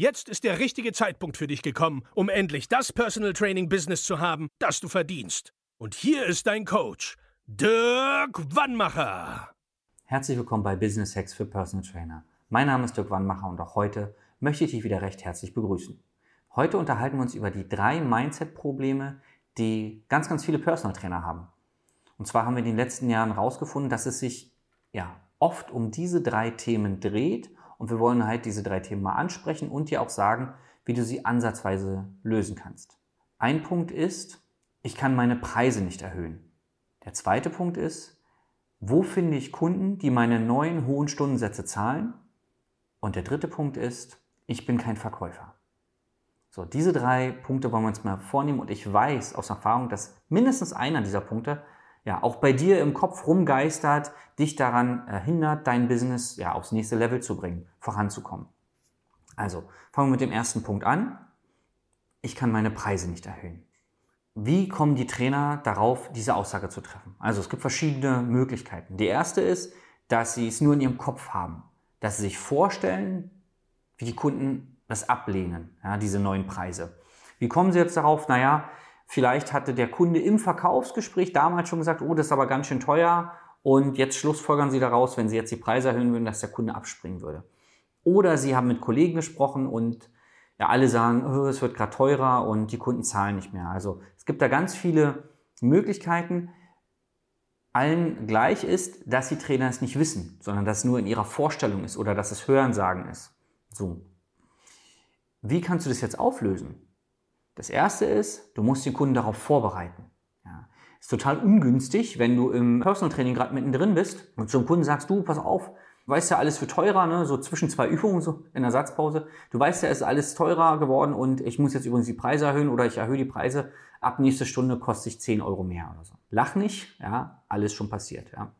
Jetzt ist der richtige Zeitpunkt für dich gekommen, um endlich das Personal Training Business zu haben, das du verdienst. Und hier ist dein Coach, Dirk Wannmacher. Herzlich willkommen bei Business Hacks für Personal Trainer. Mein Name ist Dirk Wannmacher und auch heute möchte ich dich wieder recht herzlich begrüßen. Heute unterhalten wir uns über die drei Mindset-Probleme, die ganz, ganz viele Personal Trainer haben. Und zwar haben wir in den letzten Jahren herausgefunden, dass es sich ja oft um diese drei Themen dreht und wir wollen halt diese drei Themen mal ansprechen und dir auch sagen, wie du sie ansatzweise lösen kannst. Ein Punkt ist, ich kann meine Preise nicht erhöhen. Der zweite Punkt ist, wo finde ich Kunden, die meine neuen hohen Stundensätze zahlen? Und der dritte Punkt ist, ich bin kein Verkäufer. So, diese drei Punkte wollen wir uns mal vornehmen und ich weiß aus Erfahrung, dass mindestens einer dieser Punkte ja auch bei dir im Kopf rumgeistert, dich daran äh, hindert, dein Business ja aufs nächste Level zu bringen, voranzukommen. Also, fangen wir mit dem ersten Punkt an. Ich kann meine Preise nicht erhöhen. Wie kommen die Trainer darauf, diese Aussage zu treffen? Also es gibt verschiedene Möglichkeiten. Die erste ist, dass sie es nur in ihrem Kopf haben, dass sie sich vorstellen, wie die Kunden das ablehnen, ja, diese neuen Preise. Wie kommen sie jetzt darauf? Naja, vielleicht hatte der Kunde im Verkaufsgespräch damals schon gesagt, oh, das ist aber ganz schön teuer und jetzt schlussfolgern sie daraus, wenn sie jetzt die Preise erhöhen würden, dass der Kunde abspringen würde. Oder sie haben mit Kollegen gesprochen und ja, alle sagen, oh, es wird gerade teurer und die Kunden zahlen nicht mehr. Also es gibt da ganz viele Möglichkeiten. Allen gleich ist, dass die Trainer es nicht wissen, sondern dass es nur in ihrer Vorstellung ist oder dass es Hörensagen ist. So. Wie kannst du das jetzt auflösen? Das erste ist, du musst den Kunden darauf vorbereiten. Ja. Ist total ungünstig, wenn du im Personal Training gerade mittendrin bist und zum Kunden sagst, du, pass auf, du weißt ja, alles wird teurer, ne? so zwischen zwei Übungen, so in der Satzpause. Du weißt ja, es ist alles teurer geworden und ich muss jetzt übrigens die Preise erhöhen oder ich erhöhe die Preise. Ab nächste Stunde kostet ich 10 Euro mehr oder so. Lach nicht, ja, alles schon passiert, ja.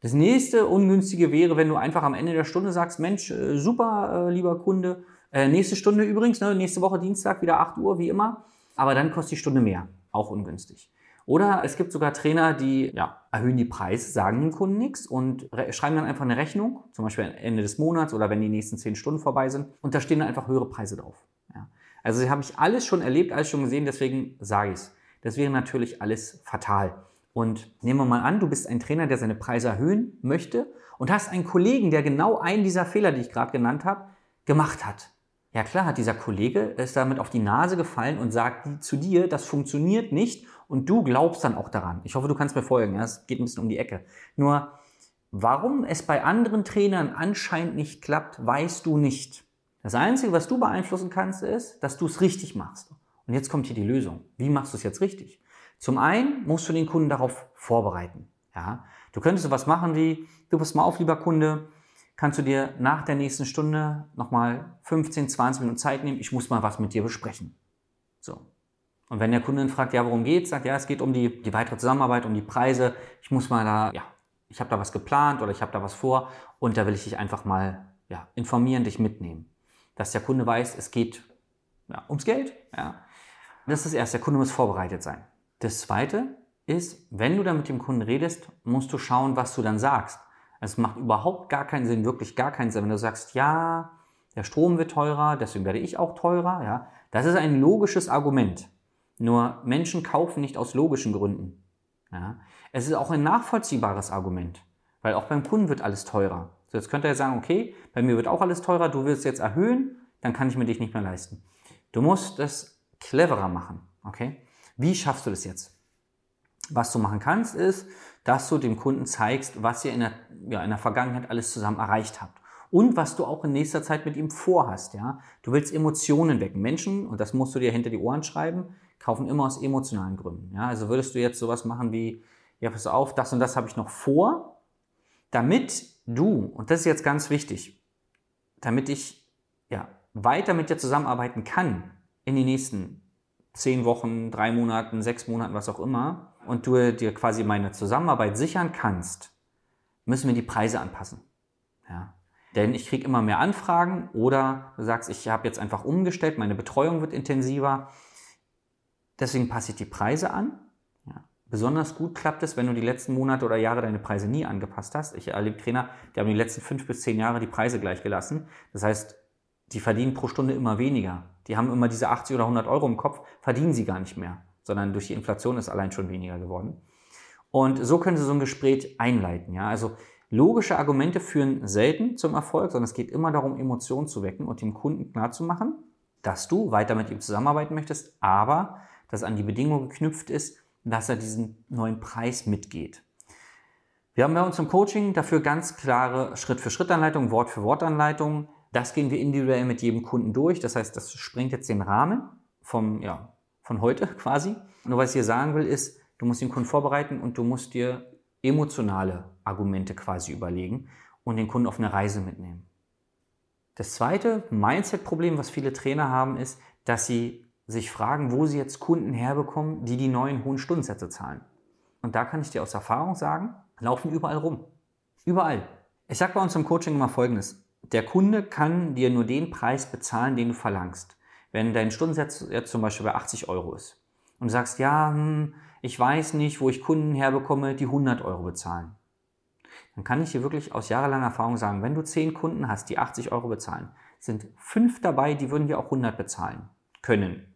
Das nächste Ungünstige wäre, wenn du einfach am Ende der Stunde sagst, Mensch, äh, super, äh, lieber Kunde, äh, nächste Stunde übrigens, ne, nächste Woche Dienstag wieder 8 Uhr, wie immer. Aber dann kostet die Stunde mehr. Auch ungünstig. Oder es gibt sogar Trainer, die ja, erhöhen die Preise, sagen dem Kunden nichts und schreiben dann einfach eine Rechnung, zum Beispiel Ende des Monats oder wenn die nächsten 10 Stunden vorbei sind. Und da stehen dann einfach höhere Preise drauf. Ja. Also habe ich alles schon erlebt, alles schon gesehen, deswegen sage ich es. Das wäre natürlich alles fatal. Und nehmen wir mal an, du bist ein Trainer, der seine Preise erhöhen möchte und hast einen Kollegen, der genau einen dieser Fehler, die ich gerade genannt habe, gemacht hat. Ja klar hat dieser Kollege ist damit auf die Nase gefallen und sagt zu dir, das funktioniert nicht und du glaubst dann auch daran. Ich hoffe, du kannst mir folgen. Es geht ein bisschen um die Ecke. Nur, warum es bei anderen Trainern anscheinend nicht klappt, weißt du nicht. Das Einzige, was du beeinflussen kannst, ist, dass du es richtig machst. Und jetzt kommt hier die Lösung. Wie machst du es jetzt richtig? Zum einen musst du den Kunden darauf vorbereiten. Ja? Du könntest sowas machen wie, du pass mal auf, lieber Kunde, kannst du dir nach der nächsten Stunde nochmal 15, 20 Minuten Zeit nehmen. Ich muss mal was mit dir besprechen. So. Und wenn der Kunde dann fragt, ja, worum geht's, sagt, ja, es geht um die, die weitere Zusammenarbeit, um die Preise. Ich muss mal da, ja, ich habe da was geplant oder ich habe da was vor und da will ich dich einfach mal ja, informieren, dich mitnehmen. Dass der Kunde weiß, es geht ja, ums Geld. Ja. Das ist das Erste, der Kunde muss vorbereitet sein. Das Zweite ist, wenn du dann mit dem Kunden redest, musst du schauen, was du dann sagst. Es macht überhaupt gar keinen Sinn, wirklich gar keinen Sinn, wenn du sagst, ja, der Strom wird teurer, deswegen werde ich auch teurer, ja. Das ist ein logisches Argument. Nur Menschen kaufen nicht aus logischen Gründen. Ja. Es ist auch ein nachvollziehbares Argument, weil auch beim Kunden wird alles teurer. So, jetzt könnte er sagen, okay, bei mir wird auch alles teurer, du willst jetzt erhöhen, dann kann ich mir dich nicht mehr leisten. Du musst es cleverer machen, okay? Wie schaffst du das jetzt? Was du machen kannst, ist, dass du dem Kunden zeigst, was ihr in der, ja, in der Vergangenheit alles zusammen erreicht habt. Und was du auch in nächster Zeit mit ihm vorhast, ja. Du willst Emotionen wecken. Menschen, und das musst du dir hinter die Ohren schreiben, kaufen immer aus emotionalen Gründen, ja. Also würdest du jetzt sowas machen wie, ja, pass auf, das und das habe ich noch vor, damit du, und das ist jetzt ganz wichtig, damit ich, ja, weiter mit dir zusammenarbeiten kann in den nächsten zehn Wochen, drei Monaten, sechs Monaten, was auch immer, und du dir quasi meine Zusammenarbeit sichern kannst, müssen wir die Preise anpassen. Ja. Denn ich kriege immer mehr Anfragen oder du sagst, ich habe jetzt einfach umgestellt, meine Betreuung wird intensiver. Deswegen passe ich die Preise an. Ja. Besonders gut klappt es, wenn du die letzten Monate oder Jahre deine Preise nie angepasst hast. Ich erlebe Trainer, die haben die letzten fünf bis zehn Jahre die Preise gleich gelassen. Das heißt, die verdienen pro Stunde immer weniger. Die haben immer diese 80 oder 100 Euro im Kopf, verdienen sie gar nicht mehr, sondern durch die Inflation ist allein schon weniger geworden. Und so können sie so ein Gespräch einleiten. Ja? Also logische Argumente führen selten zum Erfolg, sondern es geht immer darum, Emotionen zu wecken und dem Kunden klarzumachen, dass du weiter mit ihm zusammenarbeiten möchtest, aber dass an die Bedingung geknüpft ist, dass er diesen neuen Preis mitgeht. Wir haben bei uns im Coaching dafür ganz klare Schritt-für-Schritt-Anleitungen, Wort-für-Wort-Anleitungen. Das gehen wir individuell mit jedem Kunden durch. Das heißt, das sprengt jetzt den Rahmen vom, ja, von heute quasi. Nur was ich hier sagen will, ist, du musst den Kunden vorbereiten und du musst dir emotionale Argumente quasi überlegen und den Kunden auf eine Reise mitnehmen. Das zweite Mindset-Problem, was viele Trainer haben, ist, dass sie sich fragen, wo sie jetzt Kunden herbekommen, die die neuen hohen Stundensätze zahlen. Und da kann ich dir aus Erfahrung sagen, laufen überall rum. Überall. Ich sage bei uns im Coaching immer Folgendes. Der Kunde kann dir nur den Preis bezahlen, den du verlangst. Wenn dein Stundensatz jetzt zum Beispiel bei 80 Euro ist und du sagst, ja, hm, ich weiß nicht, wo ich Kunden herbekomme, die 100 Euro bezahlen, dann kann ich dir wirklich aus jahrelanger Erfahrung sagen, wenn du 10 Kunden hast, die 80 Euro bezahlen, sind 5 dabei, die würden dir auch 100 bezahlen können.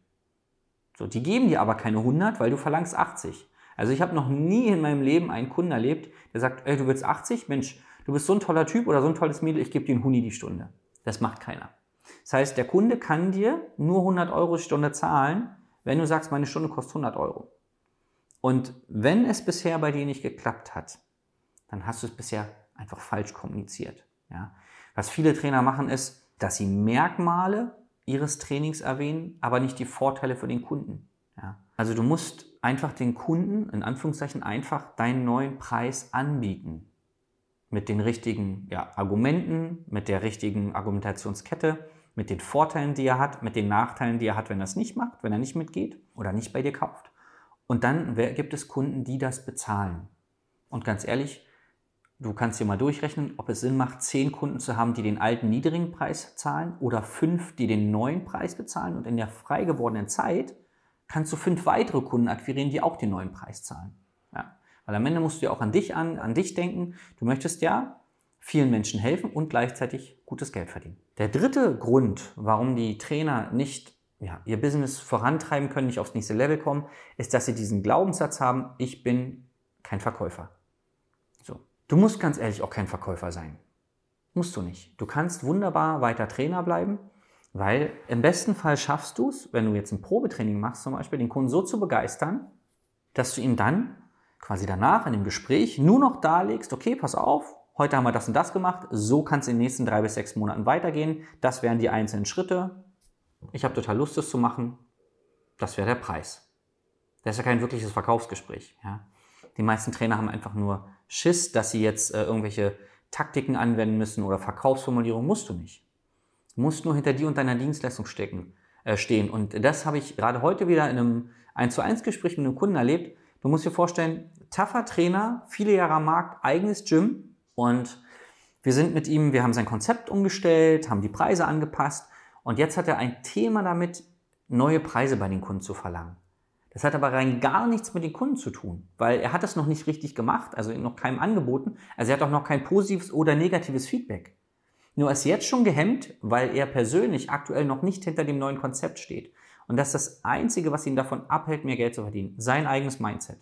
So, die geben dir aber keine 100, weil du verlangst 80. Also ich habe noch nie in meinem Leben einen Kunden erlebt, der sagt, ey, du willst 80? Mensch, du bist so ein toller Typ oder so ein tolles Mädel, ich gebe dir einen Huni die Stunde. Das macht keiner. Das heißt, der Kunde kann dir nur 100 Euro die Stunde zahlen, wenn du sagst, meine Stunde kostet 100 Euro. Und wenn es bisher bei dir nicht geklappt hat, dann hast du es bisher einfach falsch kommuniziert. Ja? Was viele Trainer machen, ist, dass sie Merkmale ihres Trainings erwähnen, aber nicht die Vorteile für den Kunden. Ja? Also du musst einfach den Kunden, in Anführungszeichen, einfach deinen neuen Preis anbieten mit den richtigen ja, Argumenten, mit der richtigen Argumentationskette, mit den Vorteilen, die er hat, mit den Nachteilen, die er hat, wenn er es nicht macht, wenn er nicht mitgeht oder nicht bei dir kauft. Und dann gibt es Kunden, die das bezahlen. Und ganz ehrlich, du kannst dir mal durchrechnen, ob es Sinn macht, zehn Kunden zu haben, die den alten niedrigen Preis zahlen oder fünf, die den neuen Preis bezahlen. Und in der frei gewordenen Zeit kannst du fünf weitere Kunden akquirieren, die auch den neuen Preis zahlen. Weil am Ende musst du ja auch an dich an, an dich denken. Du möchtest ja vielen Menschen helfen und gleichzeitig gutes Geld verdienen. Der dritte Grund, warum die Trainer nicht ja, ihr Business vorantreiben können, nicht aufs nächste Level kommen, ist, dass sie diesen Glaubenssatz haben, ich bin kein Verkäufer. So. Du musst ganz ehrlich auch kein Verkäufer sein. Musst du nicht. Du kannst wunderbar weiter Trainer bleiben, weil im besten Fall schaffst du es, wenn du jetzt ein Probetraining machst, zum Beispiel den Kunden so zu begeistern, dass du ihn dann quasi danach in dem Gespräch nur noch darlegst, okay, pass auf, heute haben wir das und das gemacht, so kann es in den nächsten drei bis sechs Monaten weitergehen, das wären die einzelnen Schritte, ich habe total Lust, das zu machen, das wäre der Preis. Das ist ja kein wirkliches Verkaufsgespräch. Ja. Die meisten Trainer haben einfach nur Schiss, dass sie jetzt äh, irgendwelche Taktiken anwenden müssen oder Verkaufsformulierungen. Musst du nicht. Du musst nur hinter dir und deiner Dienstleistung stecken, äh, stehen. Und das habe ich gerade heute wieder in einem 1 zu 1 Gespräch mit einem Kunden erlebt. Du musst dir vorstellen, taffer Trainer, viele Jahre am Markt, eigenes Gym und wir sind mit ihm, wir haben sein Konzept umgestellt, haben die Preise angepasst und jetzt hat er ein Thema damit, neue Preise bei den Kunden zu verlangen. Das hat aber rein gar nichts mit den Kunden zu tun, weil er hat das noch nicht richtig gemacht, also noch keinem angeboten, also er hat auch noch kein positives oder negatives Feedback. Nur ist jetzt schon gehemmt, weil er persönlich aktuell noch nicht hinter dem neuen Konzept steht. Und das ist das Einzige, was ihn davon abhält, mehr Geld zu verdienen. Sein eigenes Mindset.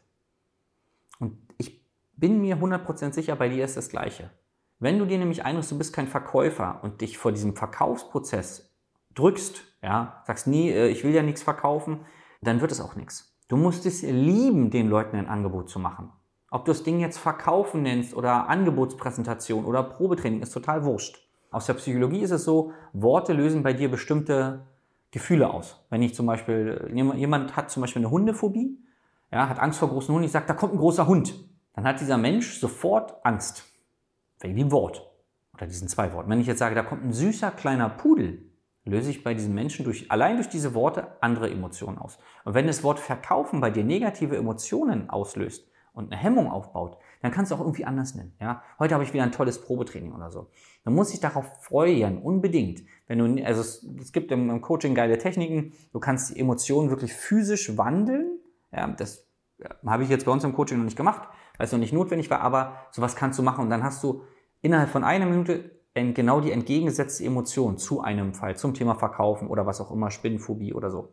Und ich bin mir 100% sicher, bei dir ist das Gleiche. Wenn du dir nämlich einrufst, du bist kein Verkäufer und dich vor diesem Verkaufsprozess drückst, ja, sagst nie, äh, ich will ja nichts verkaufen, dann wird es auch nichts. Du musst es lieben, den Leuten ein Angebot zu machen. Ob du das Ding jetzt Verkaufen nennst oder Angebotspräsentation oder Probetraining, ist total wurscht. Aus der Psychologie ist es so, Worte lösen bei dir bestimmte Gefühle aus. Wenn ich zum Beispiel, jemand hat zum Beispiel eine Hundephobie, ja, hat Angst vor großen Hunden, ich sage, da kommt ein großer Hund. Dann hat dieser Mensch sofort Angst. Wegen dem Wort. Oder diesen zwei Worten. Wenn ich jetzt sage, da kommt ein süßer kleiner Pudel, löse ich bei diesen Menschen durch, allein durch diese Worte andere Emotionen aus. Und wenn das Wort verkaufen bei dir negative Emotionen auslöst und eine Hemmung aufbaut, dann kannst du auch irgendwie anders nennen. Ja? Heute habe ich wieder ein tolles Probetraining oder so. Dann muss ich darauf freuen, unbedingt. Wenn du, also es, es gibt im Coaching geile Techniken, du kannst die Emotionen wirklich physisch wandeln. Ja, das habe ich jetzt bei uns im Coaching noch nicht gemacht, weil es noch nicht notwendig war, aber sowas kannst du machen und dann hast du innerhalb von einer Minute genau die entgegengesetzte Emotion zu einem Fall, zum Thema Verkaufen oder was auch immer, Spinnenphobie oder so.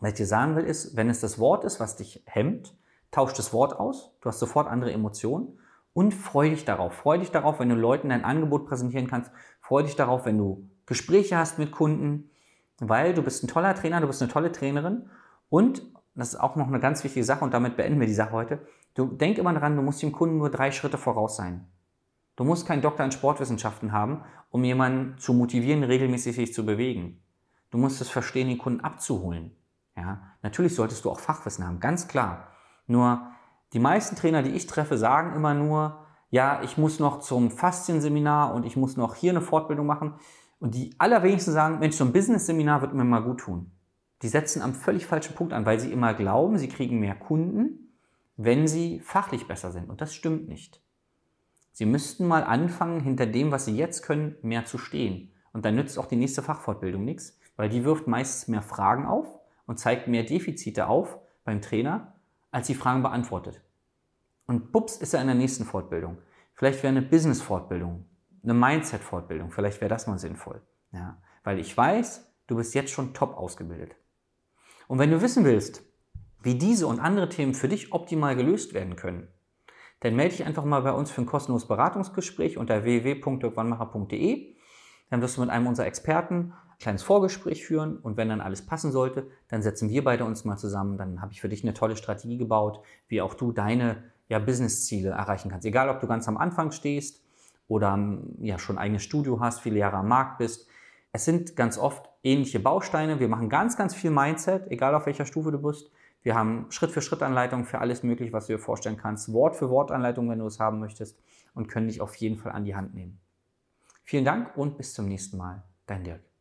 Was ich dir sagen will, ist, wenn es das Wort ist, was dich hemmt, tausch das Wort aus, du hast sofort andere Emotionen und freu dich darauf. Freu dich darauf, wenn du Leuten dein Angebot präsentieren kannst. Freu dich darauf, wenn du Gespräche hast mit Kunden, weil du bist ein toller Trainer, du bist eine tolle Trainerin und das ist auch noch eine ganz wichtige Sache und damit beenden wir die Sache heute. Du denk immer daran, du musst dem Kunden nur drei Schritte voraus sein. Du musst keinen Doktor in Sportwissenschaften haben, um jemanden zu motivieren, regelmäßig sich zu bewegen. Du musst es verstehen, den Kunden abzuholen. Ja, natürlich solltest du auch Fachwissen haben, ganz klar. Nur die meisten Trainer, die ich treffe, sagen immer nur, ja, ich muss noch zum Faszienseminar und ich muss noch hier eine Fortbildung machen. Und die allerwenigsten sagen, Mensch, so ein Business-Seminar wird mir mal gut tun. Die setzen am völlig falschen Punkt an, weil sie immer glauben, sie kriegen mehr Kunden, wenn sie fachlich besser sind. Und das stimmt nicht. Sie müssten mal anfangen, hinter dem, was Sie jetzt können, mehr zu stehen. Und dann nützt auch die nächste Fachfortbildung nichts, weil die wirft meistens mehr Fragen auf und zeigt mehr Defizite auf beim Trainer, als die Fragen beantwortet. Und bups ist er in der nächsten Fortbildung. Vielleicht wäre eine Business-Fortbildung, eine Mindset-Fortbildung, vielleicht wäre das mal sinnvoll. Ja, weil ich weiß, du bist jetzt schon top ausgebildet. Und wenn du wissen willst, wie diese und andere Themen für dich optimal gelöst werden können, dann melde dich einfach mal bei uns für ein kostenloses Beratungsgespräch unter www.dirkwannmacher.de. Dann wirst du mit einem unserer Experten kleines Vorgespräch führen und wenn dann alles passen sollte, dann setzen wir beide uns mal zusammen. Dann habe ich für dich eine tolle Strategie gebaut, wie auch du deine ja, Business-Ziele erreichen kannst. Egal, ob du ganz am Anfang stehst oder ja, schon ein eigenes Studio hast, viele Jahre am Markt bist. Es sind ganz oft ähnliche Bausteine. Wir machen ganz, ganz viel Mindset, egal auf welcher Stufe du bist. Wir haben Schritt-für-Schritt-Anleitungen für alles Mögliche, was du dir vorstellen kannst. Wort-für-Wort-Anleitungen, wenn du es haben möchtest. Und können dich auf jeden Fall an die Hand nehmen. Vielen Dank und bis zum nächsten Mal. Dein Dirk.